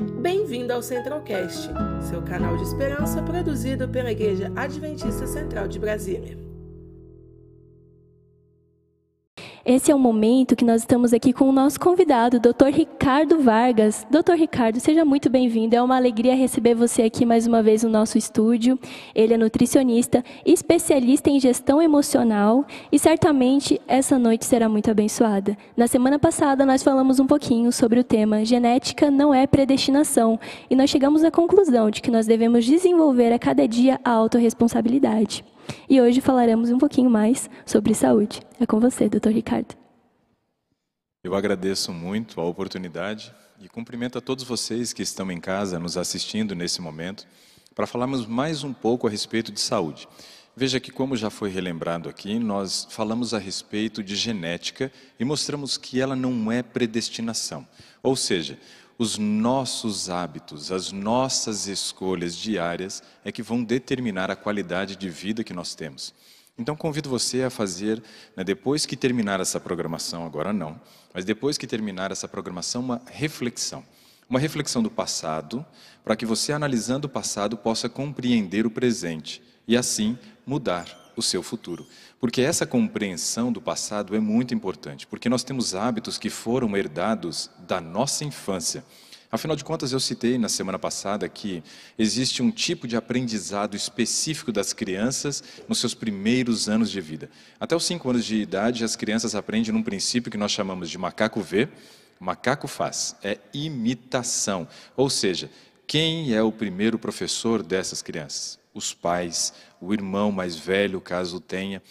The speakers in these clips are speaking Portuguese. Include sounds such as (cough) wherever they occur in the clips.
Bem-vindo ao Centralcast, seu canal de esperança produzido pela Igreja Adventista Central de Brasília. Esse é o momento que nós estamos aqui com o nosso convidado, Dr. Ricardo Vargas. Dr. Ricardo, seja muito bem-vindo. É uma alegria receber você aqui mais uma vez no nosso estúdio. Ele é nutricionista, especialista em gestão emocional e certamente essa noite será muito abençoada. Na semana passada nós falamos um pouquinho sobre o tema Genética não é predestinação e nós chegamos à conclusão de que nós devemos desenvolver a cada dia a autorresponsabilidade. E hoje falaremos um pouquinho mais sobre saúde. É com você, doutor Ricardo. Eu agradeço muito a oportunidade e cumprimento a todos vocês que estão em casa nos assistindo nesse momento para falarmos mais um pouco a respeito de saúde. Veja que, como já foi relembrado aqui, nós falamos a respeito de genética e mostramos que ela não é predestinação. Ou seja, os nossos hábitos, as nossas escolhas diárias é que vão determinar a qualidade de vida que nós temos. Então convido você a fazer, né, depois que terminar essa programação, agora não, mas depois que terminar essa programação, uma reflexão. Uma reflexão do passado, para que você, analisando o passado, possa compreender o presente e assim mudar o seu futuro. Porque essa compreensão do passado é muito importante, porque nós temos hábitos que foram herdados da nossa infância. Afinal de contas, eu citei na semana passada que existe um tipo de aprendizado específico das crianças nos seus primeiros anos de vida. Até os cinco anos de idade, as crianças aprendem num princípio que nós chamamos de macaco vê, macaco faz. É imitação. Ou seja, quem é o primeiro professor dessas crianças? Os pais, o irmão mais velho, caso tenha.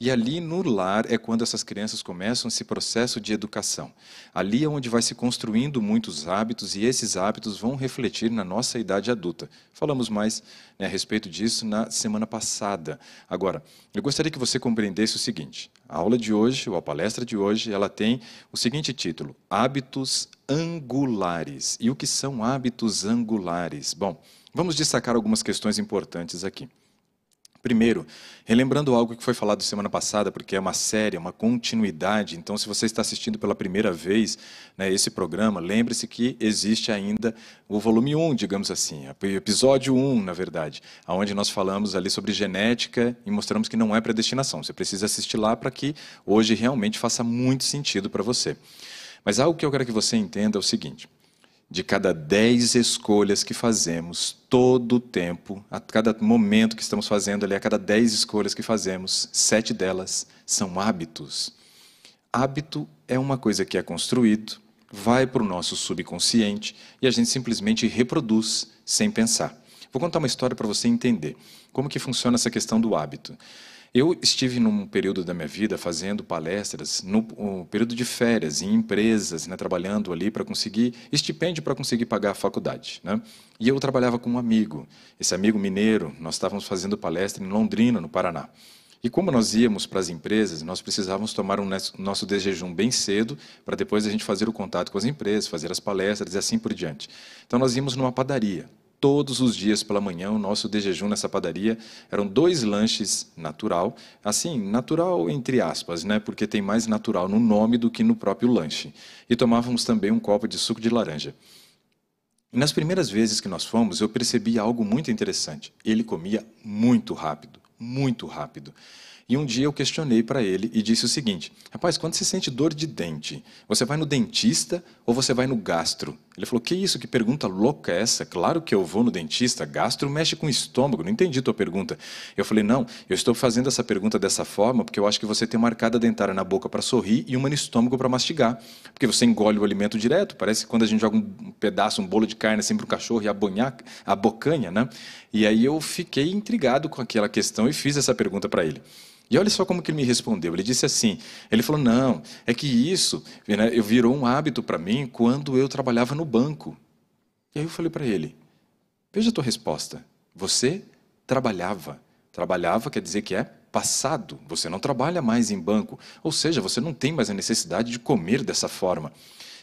E ali no lar é quando essas crianças começam esse processo de educação. Ali é onde vai se construindo muitos hábitos e esses hábitos vão refletir na nossa idade adulta. Falamos mais né, a respeito disso na semana passada. Agora, eu gostaria que você compreendesse o seguinte: a aula de hoje, ou a palestra de hoje, ela tem o seguinte título: Hábitos angulares. E o que são hábitos angulares? Bom, vamos destacar algumas questões importantes aqui. Primeiro, relembrando algo que foi falado semana passada, porque é uma série, é uma continuidade. Então, se você está assistindo pela primeira vez né, esse programa, lembre-se que existe ainda o volume 1, digamos assim, episódio 1, na verdade, onde nós falamos ali sobre genética e mostramos que não é predestinação. Você precisa assistir lá para que hoje realmente faça muito sentido para você. Mas algo que eu quero que você entenda é o seguinte: de cada dez escolhas que fazemos, todo o tempo, a cada momento que estamos fazendo ali, a cada dez escolhas que fazemos, sete delas são hábitos. Hábito é uma coisa que é construído, vai para o nosso subconsciente e a gente simplesmente reproduz sem pensar. Vou contar uma história para você entender como que funciona essa questão do hábito. Eu estive num período da minha vida fazendo palestras, no um período de férias, em empresas, né, trabalhando ali para conseguir estipêndio para conseguir pagar a faculdade. Né? E eu trabalhava com um amigo, esse amigo mineiro, nós estávamos fazendo palestra em Londrina, no Paraná. E como nós íamos para as empresas, nós precisávamos tomar um nosso desjejum bem cedo, para depois a gente fazer o contato com as empresas, fazer as palestras e assim por diante. Então nós íamos numa padaria todos os dias pela manhã, o nosso de jejum nessa padaria eram dois lanches natural, assim, natural entre aspas, né, porque tem mais natural no nome do que no próprio lanche. E tomávamos também um copo de suco de laranja. Nas primeiras vezes que nós fomos, eu percebi algo muito interessante. Ele comia muito rápido, muito rápido. E um dia eu questionei para ele e disse o seguinte: Rapaz, quando você sente dor de dente, você vai no dentista ou você vai no gastro? Ele falou: Que isso? Que pergunta louca é essa? Claro que eu vou no dentista. Gastro mexe com o estômago. Não entendi tua pergunta. Eu falei: Não, eu estou fazendo essa pergunta dessa forma porque eu acho que você tem uma arcada dentária na boca para sorrir e uma no estômago para mastigar. Porque você engole o alimento direto. Parece quando a gente joga um pedaço, um bolo de carne assim para o cachorro e a bocanha, né? E aí eu fiquei intrigado com aquela questão e fiz essa pergunta para ele. E olha só como que ele me respondeu. Ele disse assim: ele falou, não, é que isso né, virou um hábito para mim quando eu trabalhava no banco. E aí eu falei para ele: veja a tua resposta. Você trabalhava. Trabalhava quer dizer que é passado. Você não trabalha mais em banco. Ou seja, você não tem mais a necessidade de comer dessa forma.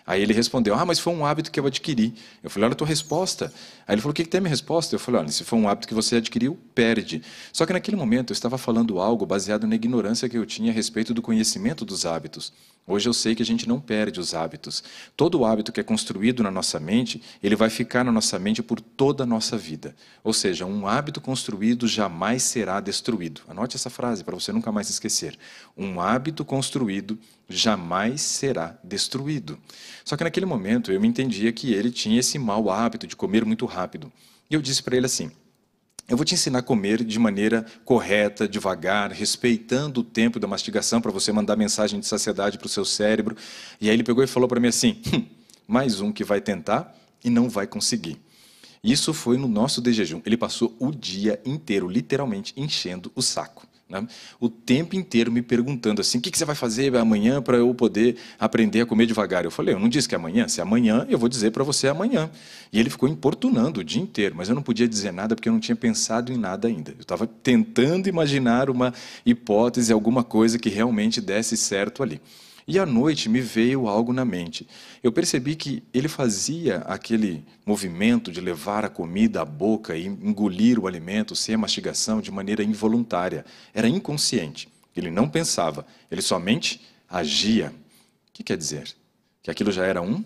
Aí ele respondeu: Ah, mas foi um hábito que eu adquiri. Eu falei: Olha a tua resposta. Aí ele falou: O que, que tem a minha resposta? Eu falei: Olha, se foi um hábito que você adquiriu, perde. Só que naquele momento eu estava falando algo baseado na ignorância que eu tinha a respeito do conhecimento dos hábitos. Hoje eu sei que a gente não perde os hábitos. Todo hábito que é construído na nossa mente, ele vai ficar na nossa mente por toda a nossa vida. Ou seja, um hábito construído jamais será destruído. Anote essa frase para você nunca mais esquecer. Um hábito construído jamais será destruído. Só que naquele momento eu me entendia que ele tinha esse mau hábito de comer muito rápido. E eu disse para ele assim: eu vou te ensinar a comer de maneira correta, devagar, respeitando o tempo da mastigação para você mandar mensagem de saciedade para o seu cérebro. E aí ele pegou e falou para mim assim: hum, mais um que vai tentar e não vai conseguir. Isso foi no nosso de jejum. Ele passou o dia inteiro, literalmente, enchendo o saco. Né? O tempo inteiro me perguntando assim: o que, que você vai fazer amanhã para eu poder aprender a comer devagar? Eu falei: eu não disse que é amanhã, se é amanhã, eu vou dizer para você amanhã. E ele ficou importunando o dia inteiro, mas eu não podia dizer nada porque eu não tinha pensado em nada ainda. Eu estava tentando imaginar uma hipótese, alguma coisa que realmente desse certo ali. E à noite me veio algo na mente. Eu percebi que ele fazia aquele movimento de levar a comida à boca e engolir o alimento sem a mastigação de maneira involuntária. Era inconsciente. Ele não pensava, ele somente agia. O que quer dizer? Que aquilo já era um,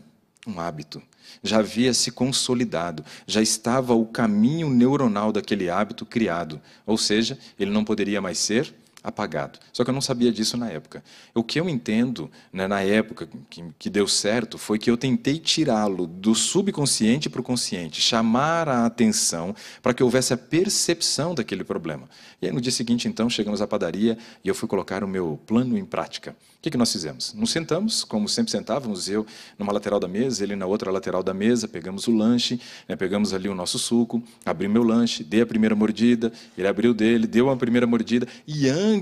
um hábito. Já havia se consolidado, já estava o caminho neuronal daquele hábito criado. Ou seja, ele não poderia mais ser apagado. Só que eu não sabia disso na época. O que eu entendo né, na época que, que deu certo foi que eu tentei tirá-lo do subconsciente para o consciente, chamar a atenção para que houvesse a percepção daquele problema. E aí no dia seguinte, então, chegamos à padaria e eu fui colocar o meu plano em prática. O que, que nós fizemos? Nos sentamos, como sempre sentávamos, eu numa lateral da mesa, ele na outra lateral da mesa, pegamos o lanche, né, pegamos ali o nosso suco, abri meu lanche, dei a primeira mordida, ele abriu dele, deu a primeira mordida, e antes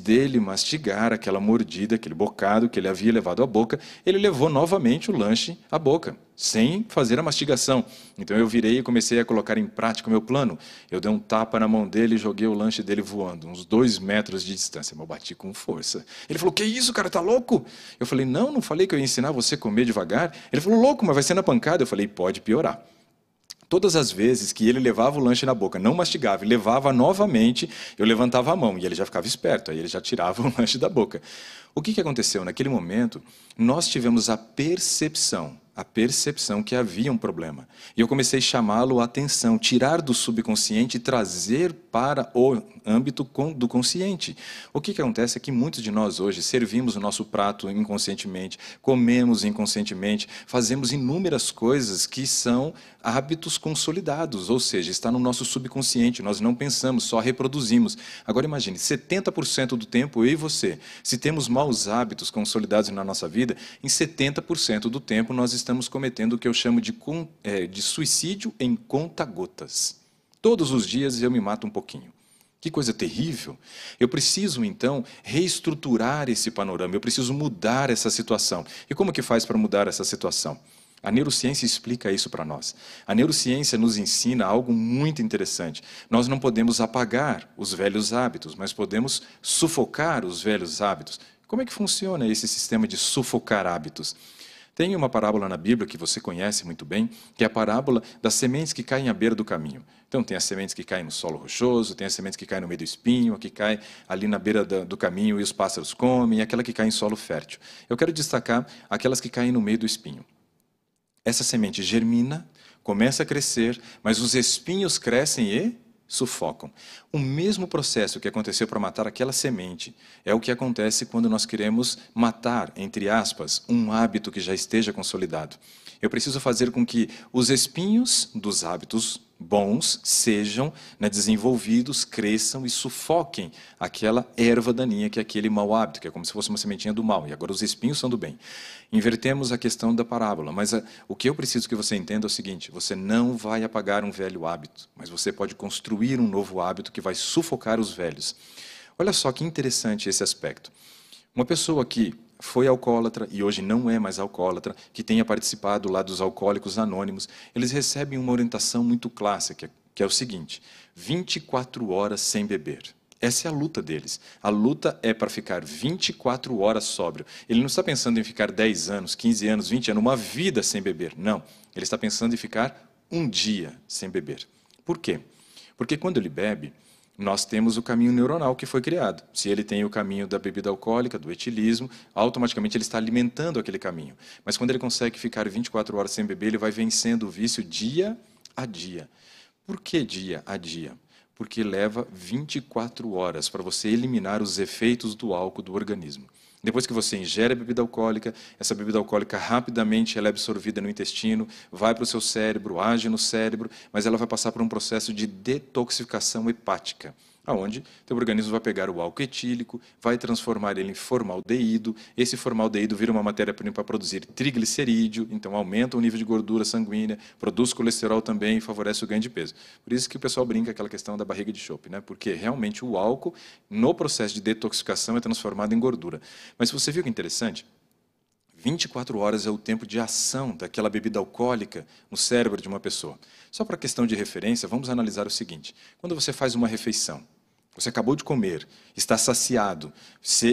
dele mastigar aquela mordida, aquele bocado que ele havia levado à boca, ele levou novamente o lanche à boca sem fazer a mastigação. Então eu virei e comecei a colocar em prática o meu plano. Eu dei um tapa na mão dele e joguei o lanche dele voando, uns dois metros de distância. Mas eu bati com força. Ele falou: Que isso, cara, tá louco? Eu falei: Não, não falei que eu ia ensinar você a comer devagar. Ele falou: Louco, mas vai ser na pancada. Eu falei: Pode piorar. Todas as vezes que ele levava o lanche na boca, não mastigava e levava novamente, eu levantava a mão e ele já ficava esperto, aí ele já tirava (laughs) o lanche da boca. O que, que aconteceu? Naquele momento, nós tivemos a percepção a percepção que havia um problema. E eu comecei a chamá-lo a atenção, tirar do subconsciente e trazer para o âmbito do consciente. O que, que acontece é que muitos de nós hoje servimos o nosso prato inconscientemente, comemos inconscientemente, fazemos inúmeras coisas que são hábitos consolidados, ou seja, está no nosso subconsciente, nós não pensamos, só reproduzimos. Agora imagine, 70% do tempo eu e você, se temos maus hábitos consolidados na nossa vida, em 70% do tempo nós estamos cometendo o que eu chamo de, é, de suicídio em conta-gotas. Todos os dias eu me mato um pouquinho. Que coisa terrível. Eu preciso, então, reestruturar esse panorama, eu preciso mudar essa situação. E como que faz para mudar essa situação? A neurociência explica isso para nós. A neurociência nos ensina algo muito interessante. Nós não podemos apagar os velhos hábitos, mas podemos sufocar os velhos hábitos. Como é que funciona esse sistema de sufocar hábitos? Tem uma parábola na Bíblia que você conhece muito bem, que é a parábola das sementes que caem à beira do caminho. Então, tem as sementes que caem no solo rochoso, tem as sementes que caem no meio do espinho, a que cai ali na beira do caminho e os pássaros comem, e aquela que cai em solo fértil. Eu quero destacar aquelas que caem no meio do espinho. Essa semente germina, começa a crescer, mas os espinhos crescem e sufocam. O mesmo processo que aconteceu para matar aquela semente é o que acontece quando nós queremos matar, entre aspas, um hábito que já esteja consolidado. Eu preciso fazer com que os espinhos dos hábitos bons sejam né, desenvolvidos, cresçam e sufoquem aquela erva daninha que é aquele mau hábito, que é como se fosse uma sementinha do mal. E agora os espinhos são do bem. Invertemos a questão da parábola, mas a, o que eu preciso que você entenda é o seguinte: você não vai apagar um velho hábito, mas você pode construir um novo hábito que vai sufocar os velhos. Olha só que interessante esse aspecto. Uma pessoa que foi alcoólatra e hoje não é mais alcoólatra, que tenha participado lá dos alcoólicos anônimos, eles recebem uma orientação muito clássica, que é o seguinte: 24 horas sem beber. Essa é a luta deles. A luta é para ficar 24 horas sóbrio. Ele não está pensando em ficar 10 anos, 15 anos, 20 anos, uma vida sem beber. Não. Ele está pensando em ficar um dia sem beber. Por quê? Porque quando ele bebe, nós temos o caminho neuronal que foi criado. Se ele tem o caminho da bebida alcoólica, do etilismo, automaticamente ele está alimentando aquele caminho. Mas quando ele consegue ficar 24 horas sem beber, ele vai vencendo o vício dia a dia. Por que dia a dia? porque leva 24 horas para você eliminar os efeitos do álcool do organismo. Depois que você ingere a bebida alcoólica, essa bebida alcoólica rapidamente ela é absorvida no intestino, vai para o seu cérebro, age no cérebro, mas ela vai passar por um processo de detoxificação hepática aonde teu organismo vai pegar o álcool etílico, vai transformar ele em formaldeído, esse formaldeído vira uma matéria-prima para produzir triglicerídeo, então aumenta o nível de gordura sanguínea, produz colesterol também e favorece o ganho de peso. Por isso que o pessoal brinca aquela questão da barriga de chope, né? porque realmente o álcool, no processo de detoxificação, é transformado em gordura. Mas você viu que interessante? 24 horas é o tempo de ação daquela bebida alcoólica no cérebro de uma pessoa. Só para questão de referência, vamos analisar o seguinte: quando você faz uma refeição, você acabou de comer, está saciado,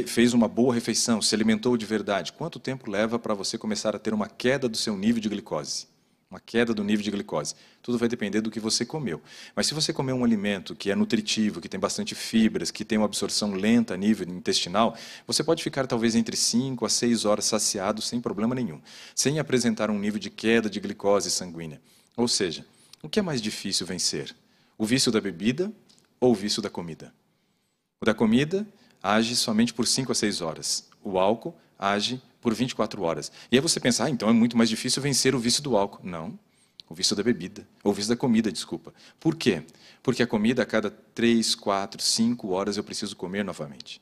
fez uma boa refeição, se alimentou de verdade. Quanto tempo leva para você começar a ter uma queda do seu nível de glicose? Uma queda do nível de glicose. Tudo vai depender do que você comeu. Mas se você comer um alimento que é nutritivo, que tem bastante fibras, que tem uma absorção lenta a nível intestinal, você pode ficar talvez entre 5 a 6 horas saciado sem problema nenhum, sem apresentar um nível de queda de glicose sanguínea. Ou seja, o que é mais difícil vencer? O vício da bebida ou vício da comida. O da comida age somente por 5 a 6 horas. O álcool age por 24 horas. E aí você pensa, ah, então é muito mais difícil vencer o vício do álcool. Não. O vício da bebida. Ou o vício da comida, desculpa. Por quê? Porque a comida, a cada 3, 4, 5 horas eu preciso comer novamente.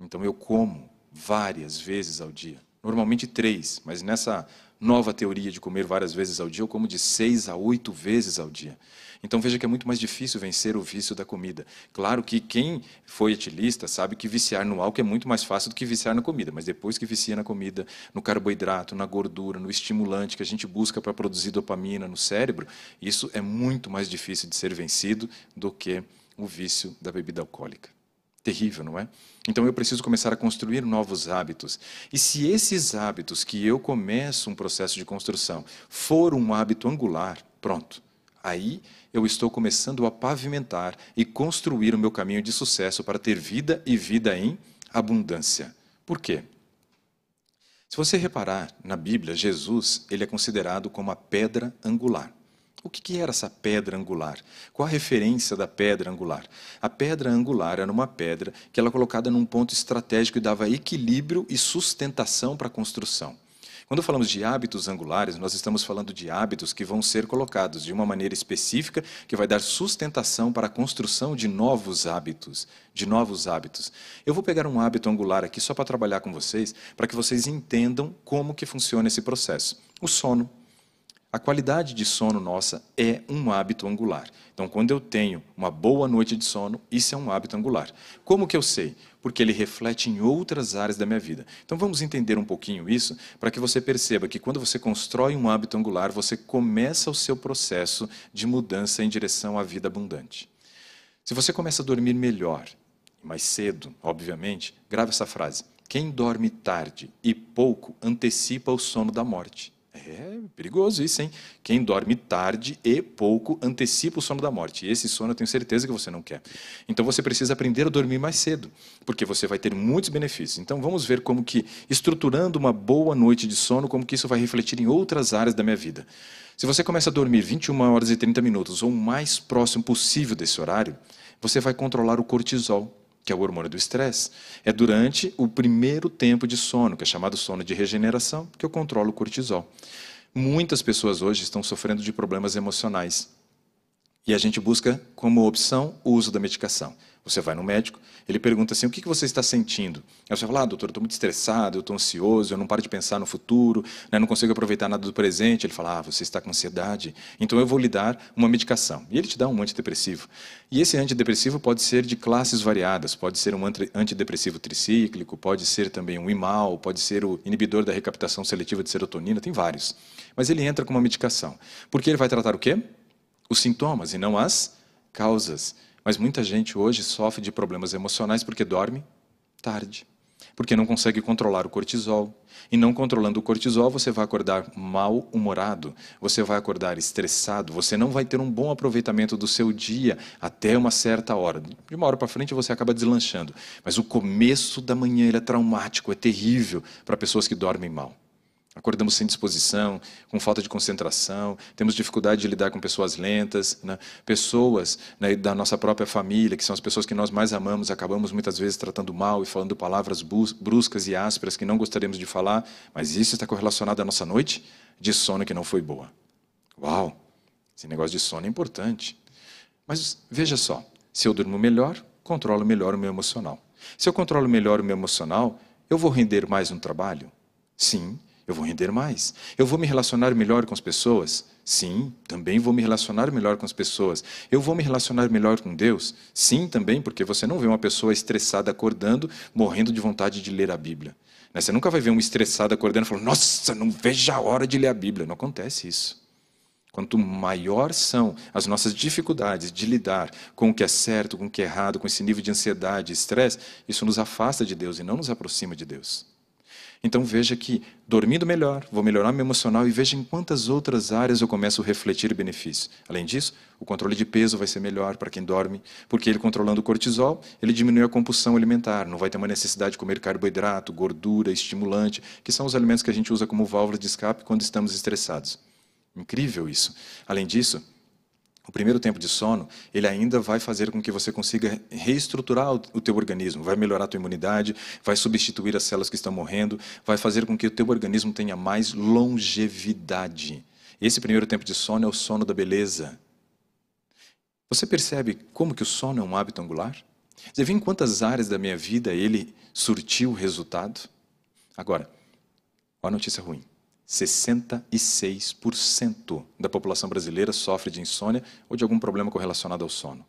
Então eu como várias vezes ao dia. Normalmente três, mas nessa nova teoria de comer várias vezes ao dia, eu como de seis a oito vezes ao dia. Então veja que é muito mais difícil vencer o vício da comida. Claro que quem foi etilista sabe que viciar no álcool é muito mais fácil do que viciar na comida, mas depois que vicia na comida, no carboidrato, na gordura, no estimulante que a gente busca para produzir dopamina no cérebro, isso é muito mais difícil de ser vencido do que o vício da bebida alcoólica. Terrível, não é? Então eu preciso começar a construir novos hábitos. E se esses hábitos que eu começo um processo de construção for um hábito angular, pronto. Aí eu estou começando a pavimentar e construir o meu caminho de sucesso para ter vida e vida em abundância. Por quê? Se você reparar na Bíblia, Jesus ele é considerado como a pedra angular. O que era essa pedra angular? Qual a referência da pedra angular? A pedra angular era uma pedra que ela colocada num ponto estratégico e dava equilíbrio e sustentação para a construção. Quando falamos de hábitos angulares, nós estamos falando de hábitos que vão ser colocados de uma maneira específica que vai dar sustentação para a construção de novos hábitos, de novos hábitos. Eu vou pegar um hábito angular aqui só para trabalhar com vocês, para que vocês entendam como que funciona esse processo. O sono. A qualidade de sono nossa é um hábito angular. Então, quando eu tenho uma boa noite de sono, isso é um hábito angular. Como que eu sei? Porque ele reflete em outras áreas da minha vida. Então, vamos entender um pouquinho isso para que você perceba que quando você constrói um hábito angular, você começa o seu processo de mudança em direção à vida abundante. Se você começa a dormir melhor, mais cedo, obviamente, grave essa frase: quem dorme tarde e pouco antecipa o sono da morte. É perigoso isso, hein? Quem dorme tarde e pouco antecipa o sono da morte. E esse sono eu tenho certeza que você não quer. Então você precisa aprender a dormir mais cedo, porque você vai ter muitos benefícios. Então vamos ver como que estruturando uma boa noite de sono, como que isso vai refletir em outras áreas da minha vida. Se você começa a dormir 21 horas e 30 minutos ou o mais próximo possível desse horário, você vai controlar o cortisol que é o hormônio do estresse, é durante o primeiro tempo de sono, que é chamado sono de regeneração, que eu controlo o cortisol. Muitas pessoas hoje estão sofrendo de problemas emocionais. E a gente busca como opção o uso da medicação. Você vai no médico, ele pergunta assim: o que você está sentindo? Aí você fala: ah, doutor, eu estou muito estressado, eu estou ansioso, eu não paro de pensar no futuro, né, não consigo aproveitar nada do presente. Ele fala: ah, você está com ansiedade, então eu vou lhe dar uma medicação. E ele te dá um antidepressivo. E esse antidepressivo pode ser de classes variadas: pode ser um antidepressivo tricíclico, pode ser também um imal, pode ser o inibidor da recaptação seletiva de serotonina, tem vários. Mas ele entra com uma medicação. Porque ele vai tratar o quê? Os sintomas e não as causas. Mas muita gente hoje sofre de problemas emocionais porque dorme tarde, porque não consegue controlar o cortisol. E não controlando o cortisol, você vai acordar mal-humorado, você vai acordar estressado, você não vai ter um bom aproveitamento do seu dia até uma certa hora. De uma hora para frente você acaba deslanchando. Mas o começo da manhã é traumático, é terrível para pessoas que dormem mal. Acordamos sem disposição, com falta de concentração, temos dificuldade de lidar com pessoas lentas, né? pessoas né, da nossa própria família, que são as pessoas que nós mais amamos, acabamos muitas vezes tratando mal e falando palavras bruscas e ásperas que não gostaríamos de falar, mas isso está correlacionado à nossa noite de sono que não foi boa. Uau! Esse negócio de sono é importante. Mas veja só, se eu durmo melhor, controlo melhor o meu emocional. Se eu controlo melhor o meu emocional, eu vou render mais no trabalho? Sim, eu vou render mais. Eu vou me relacionar melhor com as pessoas? Sim, também vou me relacionar melhor com as pessoas. Eu vou me relacionar melhor com Deus? Sim, também, porque você não vê uma pessoa estressada acordando, morrendo de vontade de ler a Bíblia. Né? Você nunca vai ver um estressado acordando e falando, nossa, não vejo a hora de ler a Bíblia. Não acontece isso. Quanto maior são as nossas dificuldades de lidar com o que é certo, com o que é errado, com esse nível de ansiedade estresse, isso nos afasta de Deus e não nos aproxima de Deus. Então veja que dormindo melhor, vou melhorar meu emocional e veja em quantas outras áreas eu começo a refletir benefícios. Além disso, o controle de peso vai ser melhor para quem dorme, porque ele controlando o cortisol, ele diminui a compulsão alimentar, não vai ter uma necessidade de comer carboidrato, gordura, estimulante, que são os alimentos que a gente usa como válvula de escape quando estamos estressados. Incrível isso. Além disso, o primeiro tempo de sono, ele ainda vai fazer com que você consiga reestruturar o teu organismo, vai melhorar a tua imunidade, vai substituir as células que estão morrendo, vai fazer com que o teu organismo tenha mais longevidade. Esse primeiro tempo de sono é o sono da beleza. Você percebe como que o sono é um hábito angular? Você vê em quantas áreas da minha vida ele surtiu resultado? Agora, uma notícia ruim. 66% da população brasileira sofre de insônia ou de algum problema correlacionado ao sono.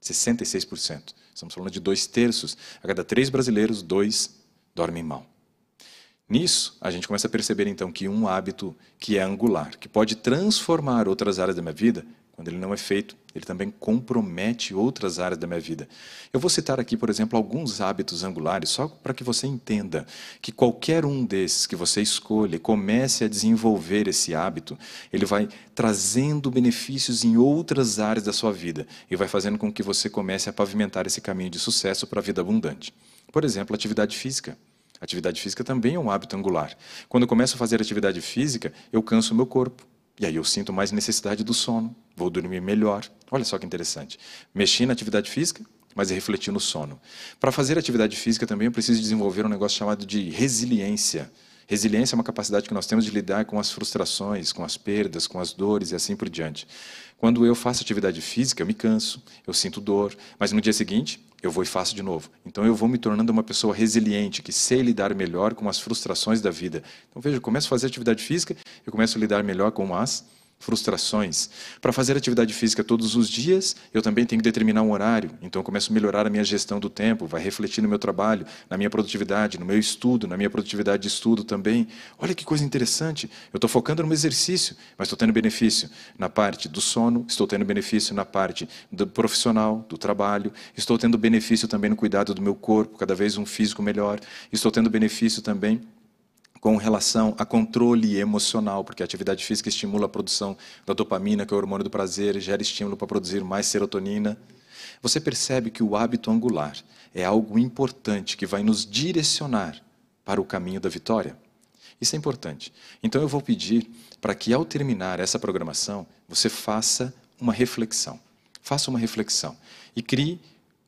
66%. Estamos falando de dois terços. A cada três brasileiros, dois dormem mal. Nisso, a gente começa a perceber então que um hábito que é angular, que pode transformar outras áreas da minha vida, quando ele não é feito, ele também compromete outras áreas da minha vida. Eu vou citar aqui, por exemplo, alguns hábitos angulares, só para que você entenda que qualquer um desses que você escolha, comece a desenvolver esse hábito, ele vai trazendo benefícios em outras áreas da sua vida e vai fazendo com que você comece a pavimentar esse caminho de sucesso para a vida abundante. Por exemplo, atividade física. Atividade física também é um hábito angular. Quando eu começo a fazer atividade física, eu canso o meu corpo. E aí eu sinto mais necessidade do sono, vou dormir melhor. Olha só que interessante. Mexi na atividade física, mas refleti no sono. Para fazer atividade física também eu preciso desenvolver um negócio chamado de resiliência. Resiliência é uma capacidade que nós temos de lidar com as frustrações, com as perdas, com as dores e assim por diante. Quando eu faço atividade física, eu me canso, eu sinto dor, mas no dia seguinte eu vou e faço de novo. Então eu vou me tornando uma pessoa resiliente, que sei lidar melhor com as frustrações da vida. Então veja, eu começo a fazer atividade física, eu começo a lidar melhor com as frustrações. Para fazer atividade física todos os dias, eu também tenho que determinar um horário. Então eu começo a melhorar a minha gestão do tempo, vai refletir no meu trabalho, na minha produtividade, no meu estudo, na minha produtividade de estudo também. Olha que coisa interessante. Eu estou focando no exercício, mas estou tendo benefício na parte do sono, estou tendo benefício na parte do profissional, do trabalho, estou tendo benefício também no cuidado do meu corpo, cada vez um físico melhor, estou tendo benefício também com relação a controle emocional, porque a atividade física estimula a produção da dopamina, que é o hormônio do prazer, gera estímulo para produzir mais serotonina. Você percebe que o hábito angular é algo importante que vai nos direcionar para o caminho da vitória? Isso é importante. Então eu vou pedir para que ao terminar essa programação, você faça uma reflexão. Faça uma reflexão e crie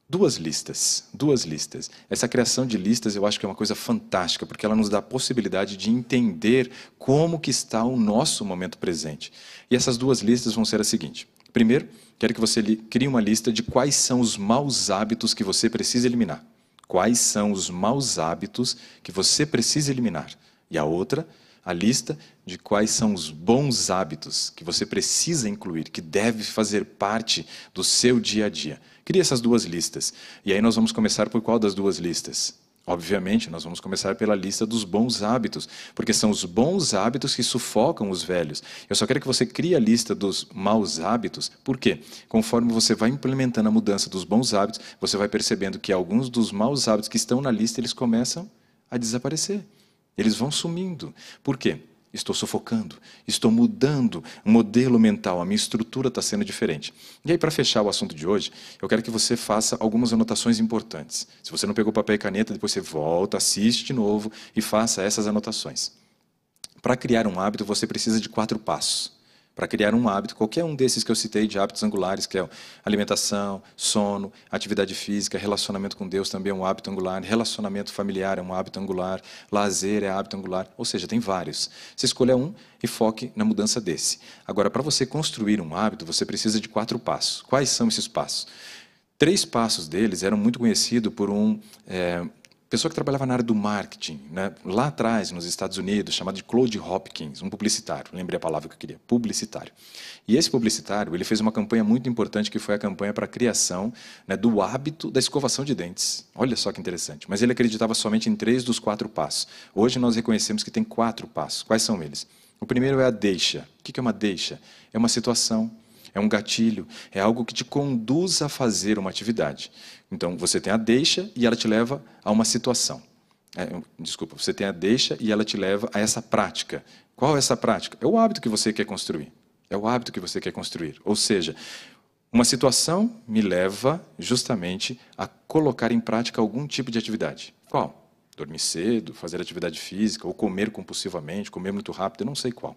Duas listas, duas listas. Essa criação de listas eu acho que é uma coisa fantástica, porque ela nos dá a possibilidade de entender como que está o nosso momento presente. E essas duas listas vão ser as seguintes. Primeiro, quero que você crie uma lista de quais são os maus hábitos que você precisa eliminar. Quais são os maus hábitos que você precisa eliminar. E a outra, a lista de quais são os bons hábitos que você precisa incluir, que deve fazer parte do seu dia a dia. Crie essas duas listas. E aí nós vamos começar por qual das duas listas? Obviamente, nós vamos começar pela lista dos bons hábitos, porque são os bons hábitos que sufocam os velhos. Eu só quero que você crie a lista dos maus hábitos, por quê? Conforme você vai implementando a mudança dos bons hábitos, você vai percebendo que alguns dos maus hábitos que estão na lista, eles começam a desaparecer. Eles vão sumindo. Por quê? Estou sufocando, estou mudando o modelo mental, a minha estrutura está sendo diferente. E aí, para fechar o assunto de hoje, eu quero que você faça algumas anotações importantes. Se você não pegou papel e caneta, depois você volta, assiste de novo e faça essas anotações. Para criar um hábito, você precisa de quatro passos para criar um hábito, qualquer um desses que eu citei de hábitos angulares, que é alimentação, sono, atividade física, relacionamento com Deus também é um hábito angular, relacionamento familiar é um hábito angular, lazer é hábito angular, ou seja, tem vários. Você escolha um e foque na mudança desse. Agora, para você construir um hábito, você precisa de quatro passos. Quais são esses passos? Três passos deles eram muito conhecidos por um é, pessoa que trabalhava na área do marketing, né, lá atrás, nos Estados Unidos, chamado de Claude Hopkins, um publicitário, lembrei a palavra que eu queria, publicitário. E esse publicitário, ele fez uma campanha muito importante, que foi a campanha para a criação né, do hábito da escovação de dentes. Olha só que interessante. Mas ele acreditava somente em três dos quatro passos. Hoje nós reconhecemos que tem quatro passos. Quais são eles? O primeiro é a deixa. O que é uma deixa? É uma situação, é um gatilho, é algo que te conduz a fazer uma atividade. Então, você tem a deixa e ela te leva a uma situação. É, desculpa, você tem a deixa e ela te leva a essa prática. Qual é essa prática? É o hábito que você quer construir. É o hábito que você quer construir. Ou seja, uma situação me leva justamente a colocar em prática algum tipo de atividade. Qual? Dormir cedo, fazer atividade física, ou comer compulsivamente, comer muito rápido, eu não sei qual.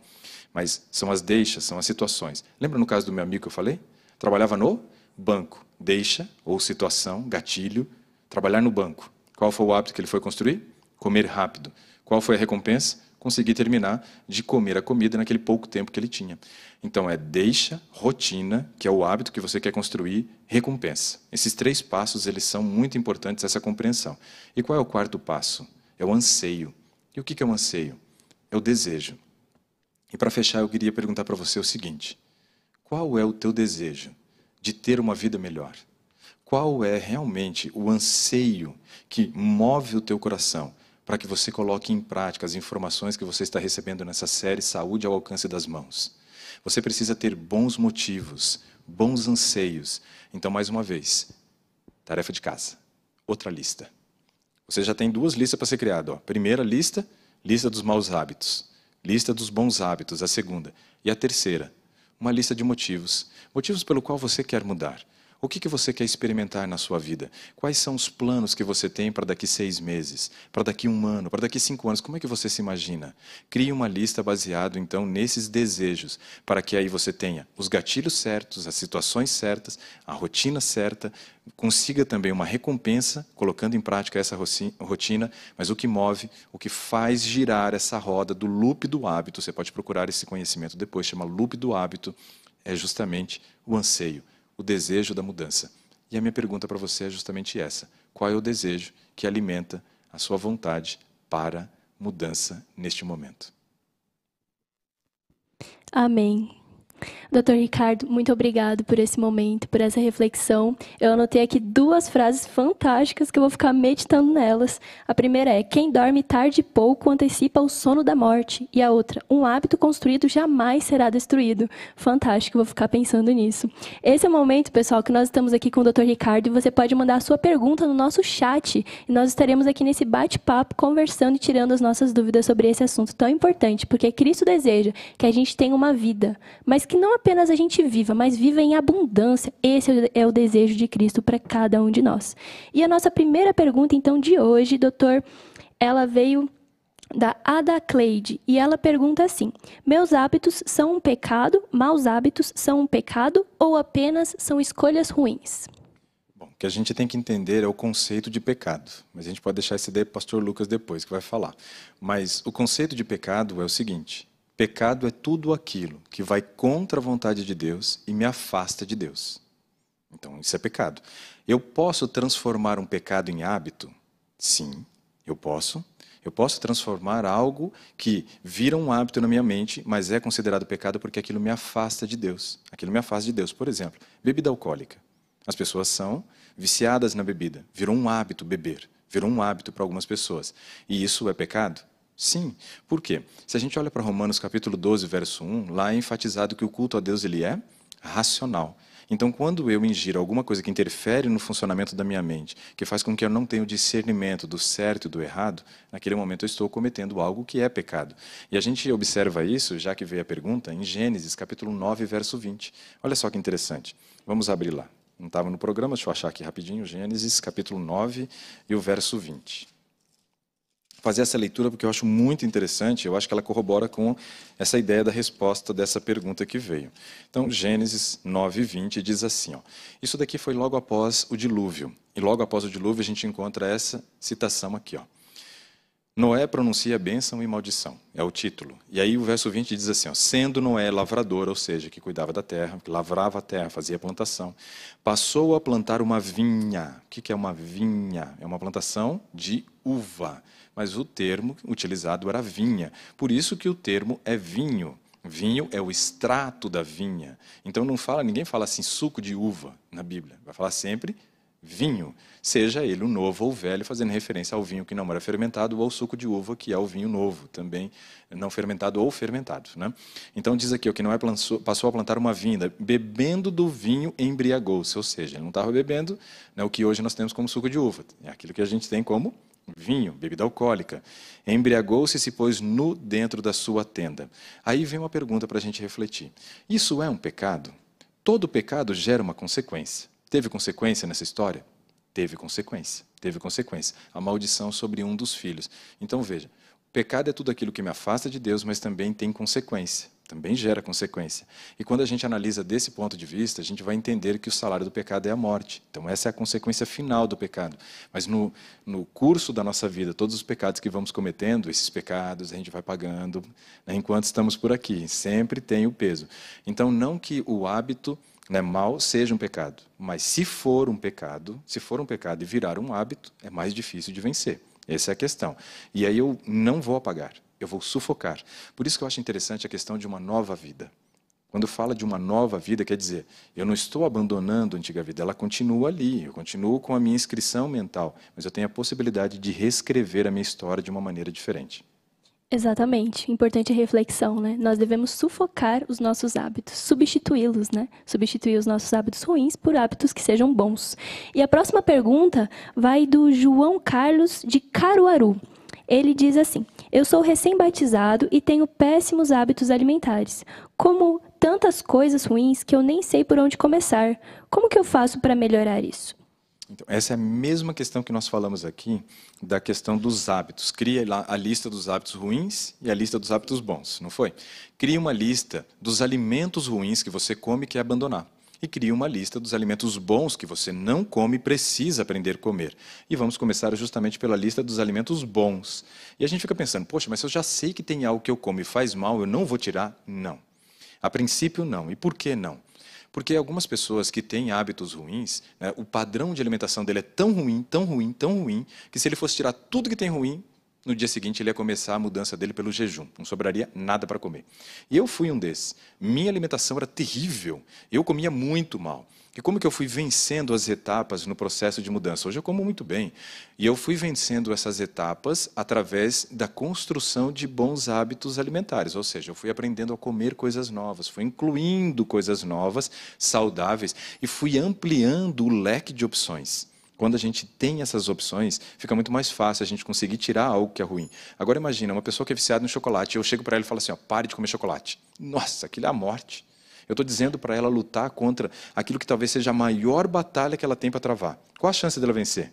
Mas são as deixas, são as situações. Lembra no caso do meu amigo que eu falei? Trabalhava no banco deixa ou situação, gatilho, trabalhar no banco. Qual foi o hábito que ele foi construir? Comer rápido. Qual foi a recompensa? Conseguir terminar de comer a comida naquele pouco tempo que ele tinha. Então é deixa, rotina, que é o hábito que você quer construir, recompensa. Esses três passos eles são muito importantes essa compreensão. E qual é o quarto passo? É o anseio. E o que é o anseio? É o desejo. E para fechar, eu queria perguntar para você o seguinte: qual é o teu desejo? De ter uma vida melhor? Qual é realmente o anseio que move o teu coração para que você coloque em prática as informações que você está recebendo nessa série Saúde ao Alcance das Mãos? Você precisa ter bons motivos, bons anseios. Então, mais uma vez, tarefa de casa, outra lista. Você já tem duas listas para ser criada. Ó. Primeira lista, lista dos maus hábitos. Lista dos bons hábitos, a segunda. E a terceira, uma lista de motivos. Motivos pelo qual você quer mudar. O que, que você quer experimentar na sua vida? Quais são os planos que você tem para daqui seis meses, para daqui um ano, para daqui cinco anos? Como é que você se imagina? Crie uma lista baseado então nesses desejos, para que aí você tenha os gatilhos certos, as situações certas, a rotina certa, consiga também uma recompensa colocando em prática essa rotina, mas o que move, o que faz girar essa roda do loop do hábito, você pode procurar esse conhecimento depois, chama loop do hábito, é justamente o anseio o desejo da mudança. E a minha pergunta para você é justamente essa: qual é o desejo que alimenta a sua vontade para mudança neste momento? Amém. Doutor Ricardo, muito obrigado por esse momento, por essa reflexão. Eu anotei aqui duas frases fantásticas que eu vou ficar meditando nelas. A primeira é: quem dorme tarde e pouco antecipa o sono da morte. E a outra: um hábito construído jamais será destruído. Fantástico, vou ficar pensando nisso. Esse é o momento, pessoal, que nós estamos aqui com o Dr. Ricardo e você pode mandar a sua pergunta no nosso chat e nós estaremos aqui nesse bate-papo conversando e tirando as nossas dúvidas sobre esse assunto tão importante, porque Cristo deseja que a gente tenha uma vida, mas que não apenas a gente viva, mas viva em abundância. Esse é o desejo de Cristo para cada um de nós. E a nossa primeira pergunta, então, de hoje, doutor, ela veio da Ada Cleide e ela pergunta assim: Meus hábitos são um pecado? Maus hábitos são um pecado ou apenas são escolhas ruins? Bom, o que a gente tem que entender é o conceito de pecado. Mas a gente pode deixar esse ideia para o pastor Lucas depois, que vai falar. Mas o conceito de pecado é o seguinte: Pecado é tudo aquilo que vai contra a vontade de Deus e me afasta de Deus. Então, isso é pecado. Eu posso transformar um pecado em hábito? Sim, eu posso. Eu posso transformar algo que vira um hábito na minha mente, mas é considerado pecado porque aquilo me afasta de Deus. Aquilo me afasta de Deus. Por exemplo, bebida alcoólica. As pessoas são viciadas na bebida, virou um hábito beber. virou um hábito para algumas pessoas. E isso é pecado? Sim. Por quê? Se a gente olha para Romanos capítulo 12, verso 1, lá é enfatizado que o culto a Deus ele é racional. Então, quando eu ingiro alguma coisa que interfere no funcionamento da minha mente, que faz com que eu não tenha o discernimento do certo e do errado, naquele momento eu estou cometendo algo que é pecado. E a gente observa isso, já que veio a pergunta, em Gênesis, capítulo 9, verso 20. Olha só que interessante. Vamos abrir lá. Não estava no programa, deixa eu achar aqui rapidinho, Gênesis, capítulo 9 e o verso 20 fazer essa leitura porque eu acho muito interessante, eu acho que ela corrobora com essa ideia da resposta dessa pergunta que veio. Então, Gênesis 9, 20 diz assim: ó, Isso daqui foi logo após o dilúvio. E logo após o dilúvio a gente encontra essa citação aqui. Ó. Noé pronuncia bênção e maldição, é o título. E aí o verso 20 diz assim: ó, Sendo Noé lavrador, ou seja, que cuidava da terra, que lavrava a terra, fazia plantação, passou a plantar uma vinha. O que é uma vinha? É uma plantação de uva mas o termo utilizado era vinha. Por isso que o termo é vinho. Vinho é o extrato da vinha. Então não fala, ninguém fala assim suco de uva na Bíblia. Vai falar sempre vinho, seja ele o novo ou o velho, fazendo referência ao vinho que não era fermentado ou ao suco de uva, que é o vinho novo, também não fermentado ou fermentado. Né? Então diz aqui, o que não é passou a plantar uma vinda, bebendo do vinho embriagou-se, ou seja, ele não estava bebendo né, o que hoje nós temos como suco de uva, é aquilo que a gente tem como vinho, bebida alcoólica. Embriagou-se e se pôs nu dentro da sua tenda. Aí vem uma pergunta para a gente refletir: isso é um pecado? Todo pecado gera uma consequência. Teve consequência nessa história? Teve consequência. Teve consequência. A maldição sobre um dos filhos. Então veja: pecado é tudo aquilo que me afasta de Deus, mas também tem consequência também gera consequência. E quando a gente analisa desse ponto de vista, a gente vai entender que o salário do pecado é a morte. Então, essa é a consequência final do pecado. Mas no, no curso da nossa vida, todos os pecados que vamos cometendo, esses pecados a gente vai pagando né, enquanto estamos por aqui. Sempre tem o peso. Então, não que o hábito né, mal seja um pecado, mas se for um pecado, se for um pecado e virar um hábito, é mais difícil de vencer. Essa é a questão. E aí eu não vou apagar eu vou sufocar. Por isso que eu acho interessante a questão de uma nova vida. Quando fala de uma nova vida, quer dizer, eu não estou abandonando a antiga vida, ela continua ali, eu continuo com a minha inscrição mental, mas eu tenho a possibilidade de reescrever a minha história de uma maneira diferente. Exatamente. Importante reflexão, né? Nós devemos sufocar os nossos hábitos, substituí-los, né? Substituir os nossos hábitos ruins por hábitos que sejam bons. E a próxima pergunta vai do João Carlos de Caruaru. Ele diz assim: Eu sou recém-batizado e tenho péssimos hábitos alimentares, como tantas coisas ruins que eu nem sei por onde começar. Como que eu faço para melhorar isso? Então, essa é a mesma questão que nós falamos aqui da questão dos hábitos. Cria a lista dos hábitos ruins e a lista dos hábitos bons, não foi? Cria uma lista dos alimentos ruins que você come e quer abandonar e cria uma lista dos alimentos bons que você não come e precisa aprender a comer. E vamos começar justamente pela lista dos alimentos bons. E a gente fica pensando, poxa, mas se eu já sei que tem algo que eu como e faz mal, eu não vou tirar? Não. A princípio, não. E por que não? Porque algumas pessoas que têm hábitos ruins, né, o padrão de alimentação dele é tão ruim, tão ruim, tão ruim, que se ele fosse tirar tudo que tem ruim, no dia seguinte ele ia começar a mudança dele pelo jejum, não sobraria nada para comer. E eu fui um desses. Minha alimentação era terrível, eu comia muito mal. E como que eu fui vencendo as etapas no processo de mudança? Hoje eu como muito bem. E eu fui vencendo essas etapas através da construção de bons hábitos alimentares, ou seja, eu fui aprendendo a comer coisas novas, fui incluindo coisas novas, saudáveis, e fui ampliando o leque de opções. Quando a gente tem essas opções, fica muito mais fácil a gente conseguir tirar algo que é ruim. Agora imagina, uma pessoa que é viciada no chocolate, eu chego para ela e falo assim, ó, pare de comer chocolate. Nossa, aquilo é a morte. Eu estou dizendo para ela lutar contra aquilo que talvez seja a maior batalha que ela tem para travar. Qual a chance dela vencer?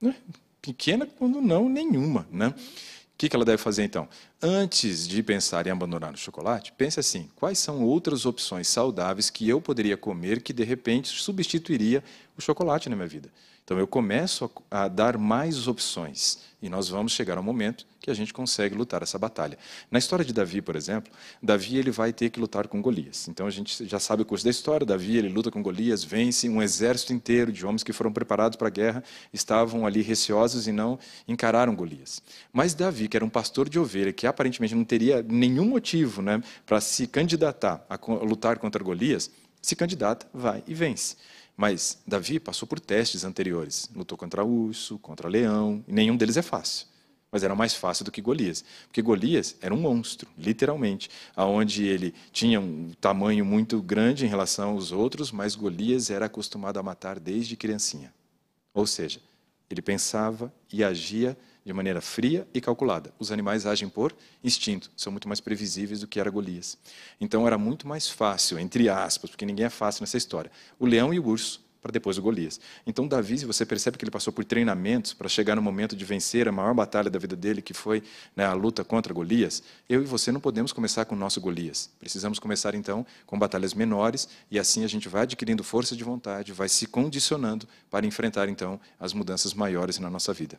Pequena, Pequena quando não nenhuma. Né? O que, que ela deve fazer então? Antes de pensar em abandonar o chocolate, pense assim: quais são outras opções saudáveis que eu poderia comer que de repente substituiria o chocolate na minha vida? Então eu começo a, a, dar mais opções e nós vamos chegar ao momento que a gente consegue lutar essa batalha. Na história de Davi, por exemplo, Davi ele vai ter que lutar com Golias. Então a gente já sabe o curso da história. Davi ele luta com Golias, vence um exército inteiro de homens que foram preparados para a guerra, estavam ali receosos e não encararam Golias. Mas Davi, que era um pastor de ovelha, que aparentemente não teria nenhum motivo, né, para se candidatar a lutar contra Golias, se candidata, vai e vence. Mas Davi passou por testes anteriores. Lutou contra urso, contra leão, e nenhum deles é fácil. Mas era mais fácil do que Golias. Porque Golias era um monstro, literalmente. Onde ele tinha um tamanho muito grande em relação aos outros, mas Golias era acostumado a matar desde criancinha. Ou seja, ele pensava e agia de maneira fria e calculada. Os animais agem por instinto, são muito mais previsíveis do que era Golias. Então era muito mais fácil, entre aspas, porque ninguém é fácil nessa história. O leão e o urso para depois o Golias. Então, Davi, você percebe que ele passou por treinamentos para chegar no momento de vencer a maior batalha da vida dele, que foi né, a luta contra Golias. Eu e você não podemos começar com o nosso Golias. Precisamos começar, então, com batalhas menores, e assim a gente vai adquirindo força de vontade, vai se condicionando para enfrentar, então, as mudanças maiores na nossa vida.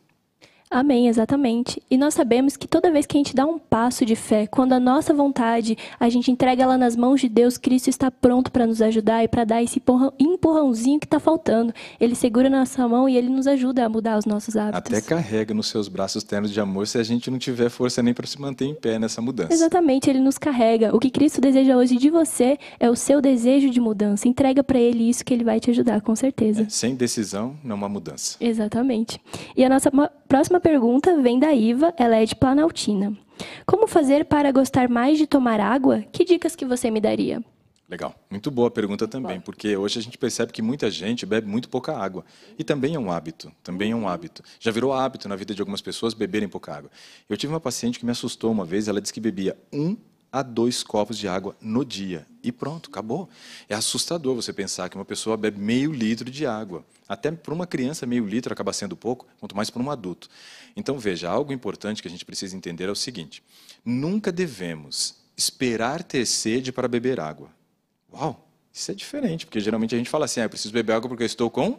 Amém, exatamente. E nós sabemos que toda vez que a gente dá um passo de fé, quando a nossa vontade, a gente entrega ela nas mãos de Deus, Cristo está pronto para nos ajudar e para dar esse empurrãozinho que está faltando. Ele segura nossa mão e ele nos ajuda a mudar os nossos hábitos. Até carrega nos seus braços ternos de amor se a gente não tiver força nem para se manter em pé nessa mudança. Exatamente, ele nos carrega. O que Cristo deseja hoje de você é o seu desejo de mudança. Entrega para ele isso que ele vai te ajudar, com certeza. É, sem decisão, não há mudança. Exatamente. E a nossa próxima próxima pergunta vem da Iva, ela é de Planaltina. Como fazer para gostar mais de tomar água? Que dicas que você me daria? Legal, muito boa pergunta também, porque hoje a gente percebe que muita gente bebe muito pouca água. E também é um hábito, também é um hábito. Já virou hábito na vida de algumas pessoas beberem pouca água. Eu tive uma paciente que me assustou uma vez, ela disse que bebia um a dois copos de água no dia. E pronto, acabou. É assustador você pensar que uma pessoa bebe meio litro de água. Até para uma criança, meio litro acaba sendo pouco, quanto mais para um adulto. Então, veja, algo importante que a gente precisa entender é o seguinte: nunca devemos esperar ter sede para beber água. Uau, isso é diferente, porque geralmente a gente fala assim: ah, eu preciso beber água porque eu estou com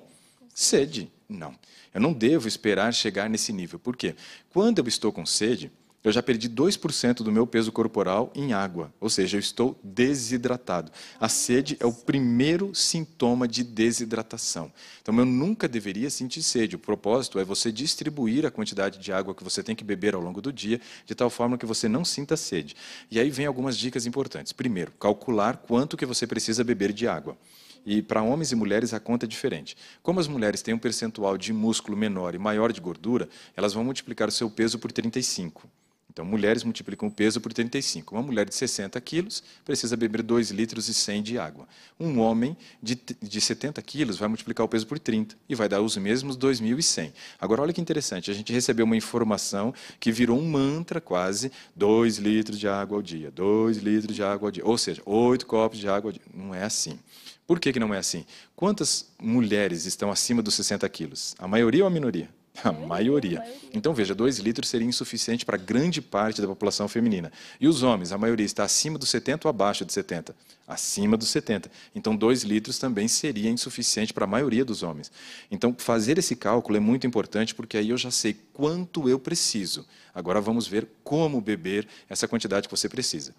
sede. Não, eu não devo esperar chegar nesse nível. Por quê? Quando eu estou com sede, eu já perdi 2% do meu peso corporal em água, ou seja, eu estou desidratado. A sede é o primeiro sintoma de desidratação. Então, eu nunca deveria sentir sede. O propósito é você distribuir a quantidade de água que você tem que beber ao longo do dia, de tal forma que você não sinta sede. E aí vem algumas dicas importantes. Primeiro, calcular quanto que você precisa beber de água. E para homens e mulheres a conta é diferente. Como as mulheres têm um percentual de músculo menor e maior de gordura, elas vão multiplicar o seu peso por 35. Então, mulheres multiplicam o peso por 35. Uma mulher de 60 quilos precisa beber 2 litros e 100 de água. Um homem de, de 70 quilos vai multiplicar o peso por 30 e vai dar os mesmos 2.100. Agora, olha que interessante, a gente recebeu uma informação que virou um mantra quase, 2 litros de água ao dia, 2 litros de água ao dia, ou seja, 8 copos de água ao dia. Não é assim. Por que, que não é assim? Quantas mulheres estão acima dos 60 quilos? A maioria ou a minoria? (laughs) A maioria. Então, veja, 2 litros seria insuficiente para grande parte da população feminina. E os homens, a maioria está acima dos 70 ou abaixo de 70? Acima dos 70. Então, 2 litros também seria insuficiente para a maioria dos homens. Então, fazer esse cálculo é muito importante, porque aí eu já sei quanto eu preciso. Agora, vamos ver como beber essa quantidade que você precisa.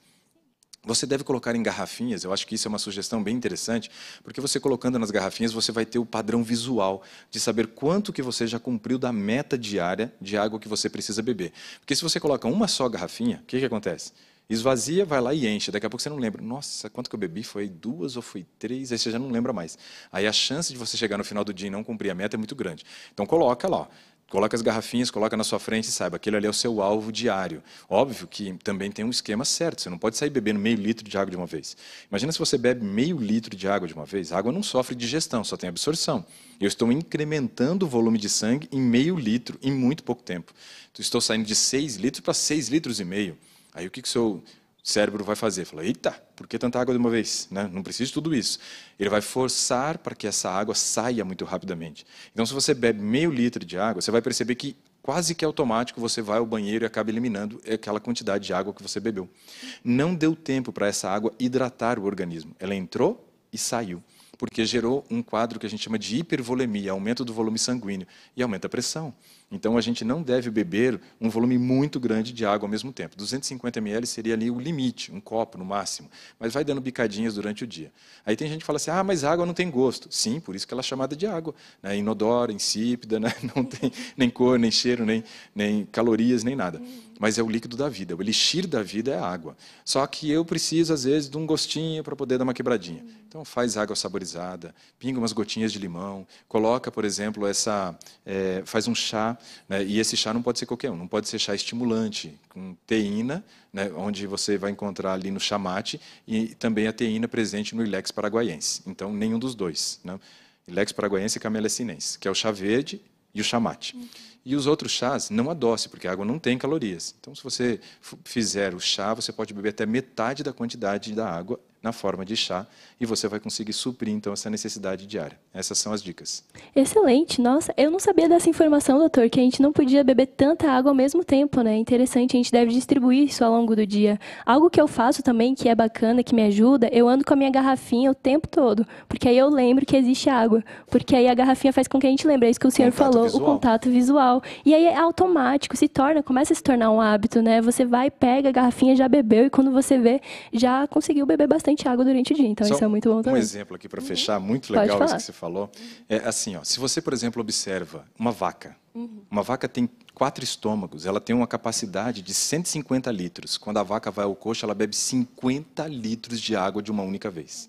Você deve colocar em garrafinhas, eu acho que isso é uma sugestão bem interessante, porque você colocando nas garrafinhas, você vai ter o padrão visual de saber quanto que você já cumpriu da meta diária de água que você precisa beber. Porque se você coloca uma só garrafinha, o que, que acontece? Esvazia, vai lá e enche. Daqui a pouco você não lembra. Nossa, quanto que eu bebi? Foi duas ou foi três? Aí você já não lembra mais. Aí a chance de você chegar no final do dia e não cumprir a meta é muito grande. Então coloca lá. Coloca as garrafinhas, coloca na sua frente e saiba, aquele ali é o seu alvo diário. Óbvio que também tem um esquema certo, você não pode sair bebendo meio litro de água de uma vez. Imagina se você bebe meio litro de água de uma vez, a água não sofre digestão, só tem absorção. Eu estou incrementando o volume de sangue em meio litro em muito pouco tempo. Então, estou saindo de 6 litros para 6 litros e meio. Aí o que, que o seu cérebro vai fazer? Fala, eita, por que tanta água de uma vez? Né? Não preciso de tudo isso. Ele vai forçar para que essa água saia muito rapidamente. Então, se você bebe meio litro de água, você vai perceber que quase que automático você vai ao banheiro e acaba eliminando aquela quantidade de água que você bebeu. Não deu tempo para essa água hidratar o organismo. Ela entrou e saiu porque gerou um quadro que a gente chama de hipervolemia, aumento do volume sanguíneo, e aumenta a pressão. Então a gente não deve beber um volume muito grande de água ao mesmo tempo. 250 ml seria ali o limite, um copo no máximo, mas vai dando bicadinhas durante o dia. Aí tem gente que fala assim: ah, mas água não tem gosto. Sim, por isso que ela é chamada de água. Né? Inodora, insípida, né? (laughs) não tem nem cor, nem cheiro, nem, nem calorias, nem nada. mas é o líquido da vida. O elixir da vida é a água. Só que eu preciso, às vezes, de um gostinho para poder dar uma quebradinha. Então, faz água saborizada, pinga umas gotinhas de limão, coloca, por exemplo, essa, é, faz um chá, né? e esse chá não pode ser qualquer um, não pode ser chá estimulante, com teína, né? onde você vai encontrar ali no chamate, e também a teína presente no Ilex paraguaiense. Então, nenhum dos dois. Né? Ilex paraguaiense e Camellia sinense, que é o chá verde e o chamate. E os outros chás não adoce, porque a água não tem calorias. Então, se você fizer o chá, você pode beber até metade da quantidade da água na forma de chá e você vai conseguir suprir então essa necessidade diária. Essas são as dicas. Excelente. Nossa, eu não sabia dessa informação, doutor, que a gente não podia beber tanta água ao mesmo tempo, né? Interessante, a gente deve distribuir isso ao longo do dia. Algo que eu faço também que é bacana, que me ajuda, eu ando com a minha garrafinha o tempo todo, porque aí eu lembro que existe água, porque aí a garrafinha faz com que a gente lembre, é isso que o senhor contato falou, visual. o contato visual. E aí é automático, se torna, começa a se tornar um hábito, né? Você vai, pega a garrafinha, já bebeu e quando você vê, já conseguiu beber bastante bastante água durante o dia, então Só isso é muito bom também. Um exemplo aqui para fechar, muito legal isso que você falou. É assim, ó, se você, por exemplo, observa uma vaca, uhum. uma vaca tem quatro estômagos, ela tem uma capacidade de 150 litros. Quando a vaca vai ao coxo, ela bebe 50 litros de água de uma única vez.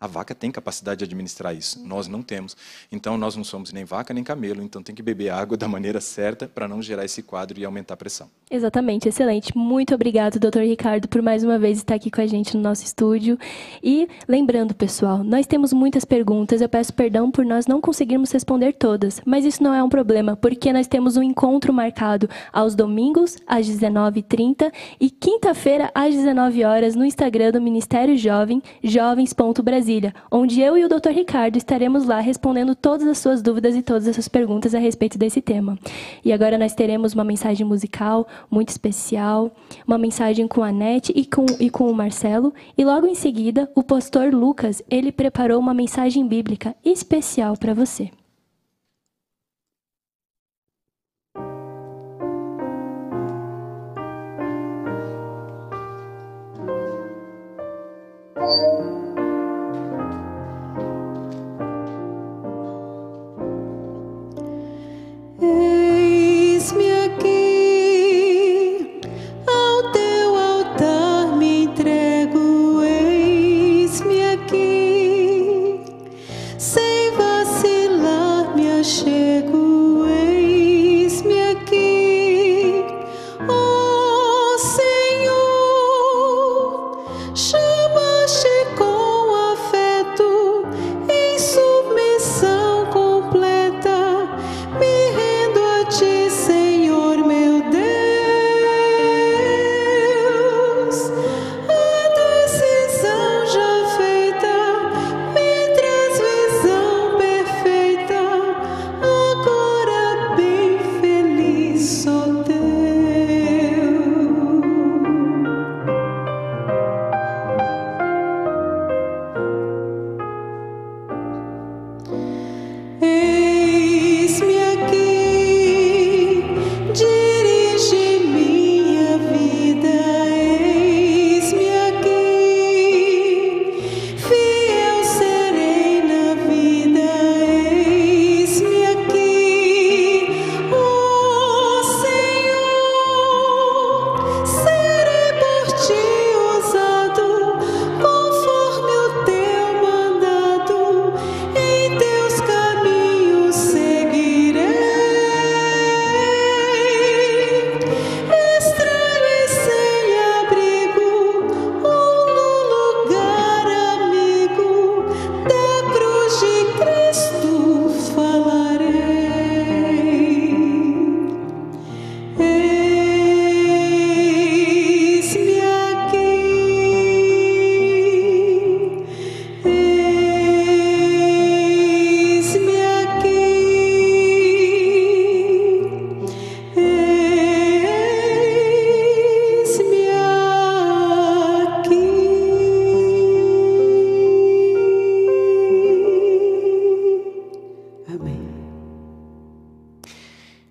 A vaca tem capacidade de administrar isso, nós não temos. Então, nós não somos nem vaca nem camelo, então tem que beber água da maneira certa para não gerar esse quadro e aumentar a pressão. Exatamente, excelente. Muito obrigado, doutor Ricardo, por mais uma vez estar aqui com a gente no nosso estúdio. E lembrando, pessoal, nós temos muitas perguntas, eu peço perdão por nós não conseguirmos responder todas, mas isso não é um problema, porque nós temos um encontro marcado aos domingos, às 19h30 e quinta-feira, às 19 horas no Instagram do Ministério Jovem, jovens.brasil Brasília, onde eu e o Dr. Ricardo estaremos lá respondendo todas as suas dúvidas e todas as suas perguntas a respeito desse tema. E agora nós teremos uma mensagem musical muito especial, uma mensagem com a Nete e com, e com o Marcelo, e logo em seguida, o pastor Lucas, ele preparou uma mensagem bíblica especial para você. Hey.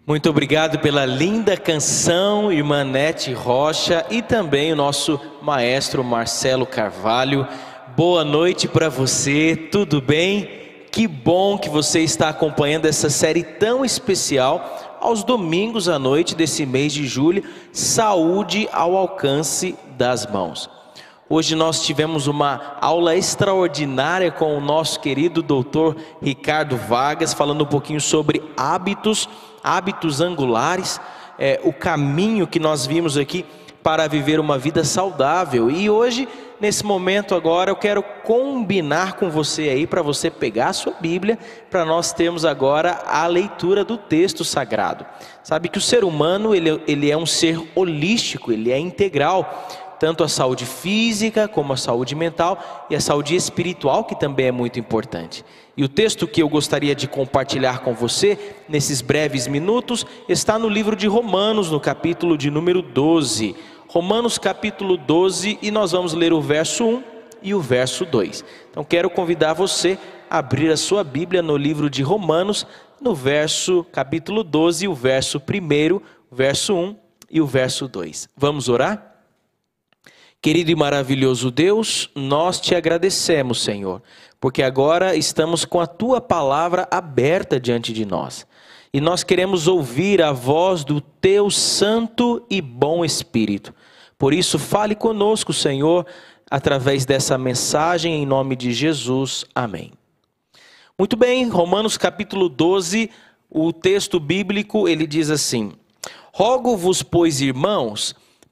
Muito obrigado pela linda canção, irmã Nete Rocha, e também o nosso maestro Marcelo Carvalho. Boa noite para você, tudo bem? Que bom que você está acompanhando essa série tão especial aos domingos à noite desse mês de julho, saúde ao alcance das mãos. Hoje nós tivemos uma aula extraordinária com o nosso querido doutor Ricardo Vargas, falando um pouquinho sobre hábitos, hábitos angulares, é, o caminho que nós vimos aqui para viver uma vida saudável. E hoje, nesse momento agora, eu quero combinar com você aí para você pegar a sua Bíblia, para nós termos agora a leitura do texto sagrado. Sabe que o ser humano, ele, ele é um ser holístico, ele é integral tanto a saúde física como a saúde mental e a saúde espiritual, que também é muito importante. E o texto que eu gostaria de compartilhar com você nesses breves minutos está no livro de Romanos, no capítulo de número 12. Romanos capítulo 12 e nós vamos ler o verso 1 e o verso 2. Então quero convidar você a abrir a sua Bíblia no livro de Romanos, no verso capítulo 12, o verso 1, verso 1 e o verso 2. Vamos orar? Querido e maravilhoso Deus, nós te agradecemos, Senhor, porque agora estamos com a tua palavra aberta diante de nós. E nós queremos ouvir a voz do teu santo e bom Espírito. Por isso, fale conosco, Senhor, através dessa mensagem, em nome de Jesus. Amém. Muito bem, Romanos capítulo 12, o texto bíblico, ele diz assim: Rogo-vos, pois, irmãos,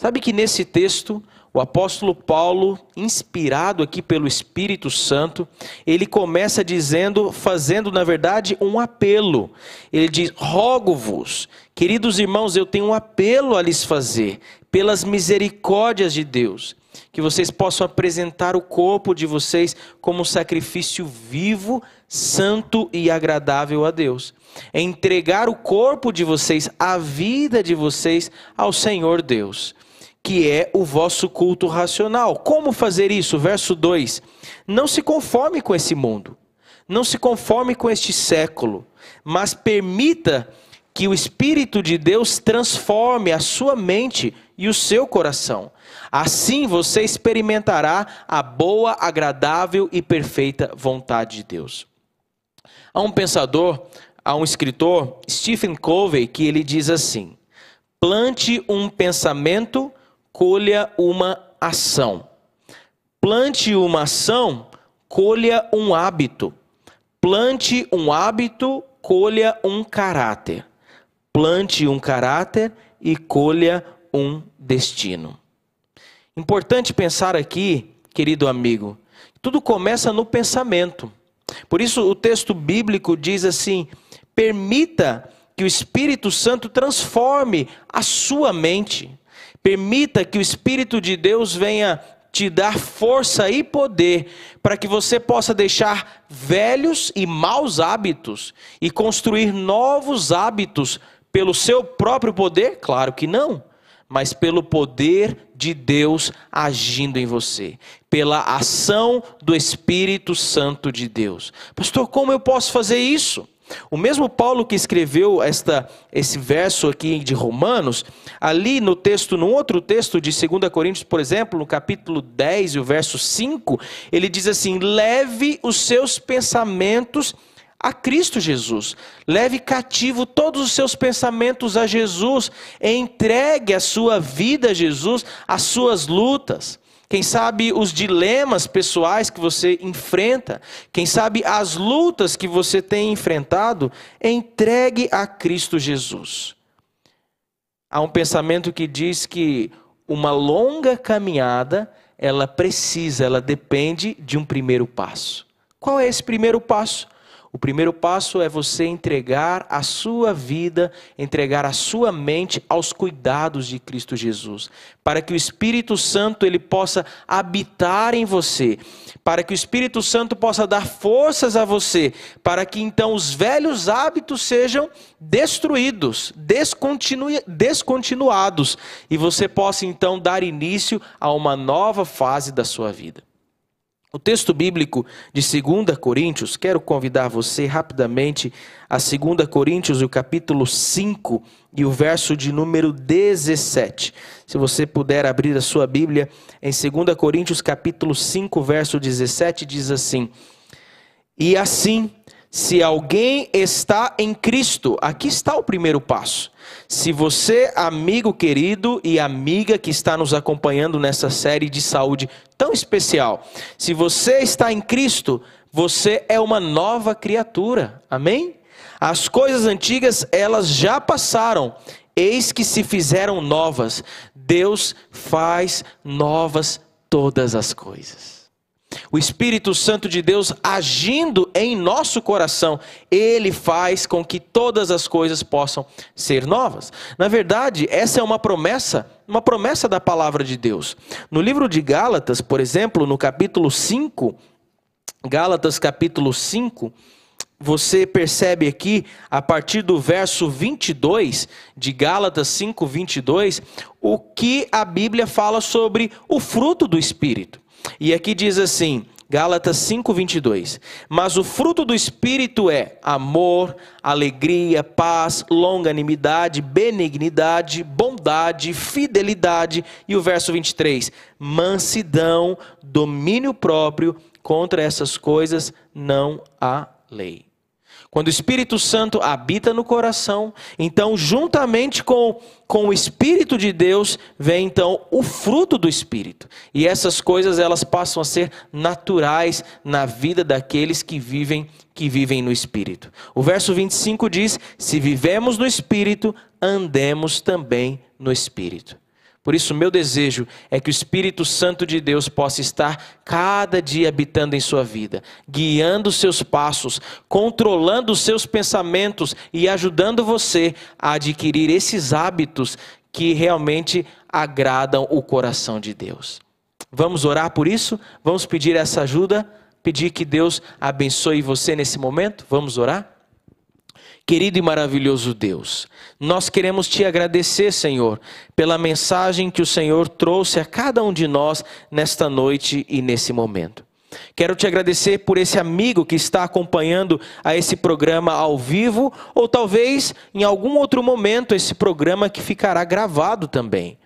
Sabe que nesse texto, o apóstolo Paulo, inspirado aqui pelo Espírito Santo, ele começa dizendo, fazendo na verdade um apelo. Ele diz: Rogo-vos, queridos irmãos, eu tenho um apelo a lhes fazer, pelas misericórdias de Deus, que vocês possam apresentar o corpo de vocês como um sacrifício vivo, santo e agradável a Deus. É entregar o corpo de vocês, a vida de vocês ao Senhor Deus que é o vosso culto racional. Como fazer isso? Verso 2: Não se conforme com esse mundo, não se conforme com este século, mas permita que o Espírito de Deus transforme a sua mente e o seu coração. Assim você experimentará a boa, agradável e perfeita vontade de Deus. Há um pensador, há um escritor, Stephen Covey, que ele diz assim: plante um pensamento colha uma ação. Plante uma ação, colha um hábito. Plante um hábito, colha um caráter. Plante um caráter e colha um destino. Importante pensar aqui, querido amigo, tudo começa no pensamento. Por isso o texto bíblico diz assim: permita que o Espírito Santo transforme a sua mente. Permita que o Espírito de Deus venha te dar força e poder para que você possa deixar velhos e maus hábitos e construir novos hábitos pelo seu próprio poder? Claro que não, mas pelo poder de Deus agindo em você, pela ação do Espírito Santo de Deus. Pastor, como eu posso fazer isso? O mesmo Paulo que escreveu esta, esse verso aqui de Romanos, ali no texto, no outro texto de 2 Coríntios, por exemplo, no capítulo 10 e o verso 5, ele diz assim: leve os seus pensamentos a Cristo Jesus. Leve cativo todos os seus pensamentos a Jesus. Entregue a sua vida a Jesus, as suas lutas. Quem sabe os dilemas pessoais que você enfrenta, quem sabe as lutas que você tem enfrentado, entregue a Cristo Jesus. Há um pensamento que diz que uma longa caminhada, ela precisa, ela depende de um primeiro passo. Qual é esse primeiro passo? O primeiro passo é você entregar a sua vida, entregar a sua mente aos cuidados de Cristo Jesus, para que o Espírito Santo ele possa habitar em você, para que o Espírito Santo possa dar forças a você, para que então os velhos hábitos sejam destruídos, descontinu descontinuados e você possa então dar início a uma nova fase da sua vida. O texto bíblico de 2 Coríntios, quero convidar você rapidamente a 2 Coríntios, o capítulo 5 e o verso de número 17. Se você puder abrir a sua Bíblia em 2 Coríntios, capítulo 5, verso 17, diz assim: E assim se alguém está em Cristo, aqui está o primeiro passo. Se você, amigo querido e amiga que está nos acompanhando nessa série de saúde tão especial, se você está em Cristo, você é uma nova criatura. Amém? As coisas antigas, elas já passaram, eis que se fizeram novas. Deus faz novas todas as coisas o Espírito Santo de Deus agindo em nosso coração, ele faz com que todas as coisas possam ser novas. Na verdade, essa é uma promessa, uma promessa da palavra de Deus. No livro de Gálatas, por exemplo, no capítulo 5, Gálatas capítulo 5, você percebe aqui, a partir do verso 22 de Gálatas 5, 22, o que a Bíblia fala sobre o fruto do Espírito. E aqui diz assim, Gálatas 5:22. Mas o fruto do espírito é amor, alegria, paz, longanimidade, benignidade, bondade, fidelidade e o verso 23, mansidão, domínio próprio, contra essas coisas não há lei. Quando o Espírito Santo habita no coração, então, juntamente com, com o Espírito de Deus, vem então o fruto do Espírito. E essas coisas elas passam a ser naturais na vida daqueles que vivem que vivem no Espírito. O verso 25 diz: Se vivemos no Espírito, andemos também no Espírito. Por isso, meu desejo é que o Espírito Santo de Deus possa estar cada dia habitando em sua vida, guiando seus passos, controlando os seus pensamentos e ajudando você a adquirir esses hábitos que realmente agradam o coração de Deus. Vamos orar por isso? Vamos pedir essa ajuda? Pedir que Deus abençoe você nesse momento? Vamos orar? Querido e maravilhoso Deus, nós queremos te agradecer, Senhor, pela mensagem que o Senhor trouxe a cada um de nós nesta noite e nesse momento. Quero te agradecer por esse amigo que está acompanhando a esse programa ao vivo, ou talvez em algum outro momento esse programa que ficará gravado também.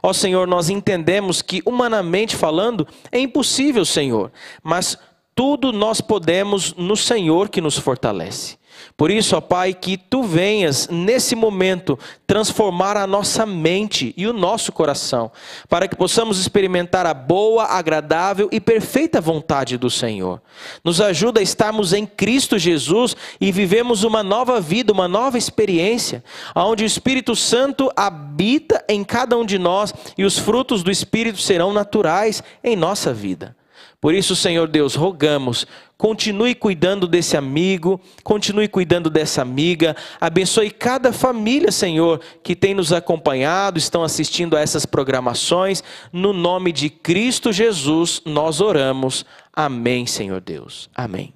Ó Senhor, nós entendemos que, humanamente falando, é impossível, Senhor, mas tudo nós podemos no Senhor que nos fortalece. Por isso, ó Pai, que tu venhas nesse momento transformar a nossa mente e o nosso coração, para que possamos experimentar a boa, agradável e perfeita vontade do Senhor. Nos ajuda a estarmos em Cristo Jesus e vivemos uma nova vida, uma nova experiência, onde o Espírito Santo habita em cada um de nós e os frutos do Espírito serão naturais em nossa vida. Por isso, Senhor Deus, rogamos, continue cuidando desse amigo, continue cuidando dessa amiga, abençoe cada família, Senhor, que tem nos acompanhado, estão assistindo a essas programações. No nome de Cristo Jesus, nós oramos. Amém, Senhor Deus. Amém.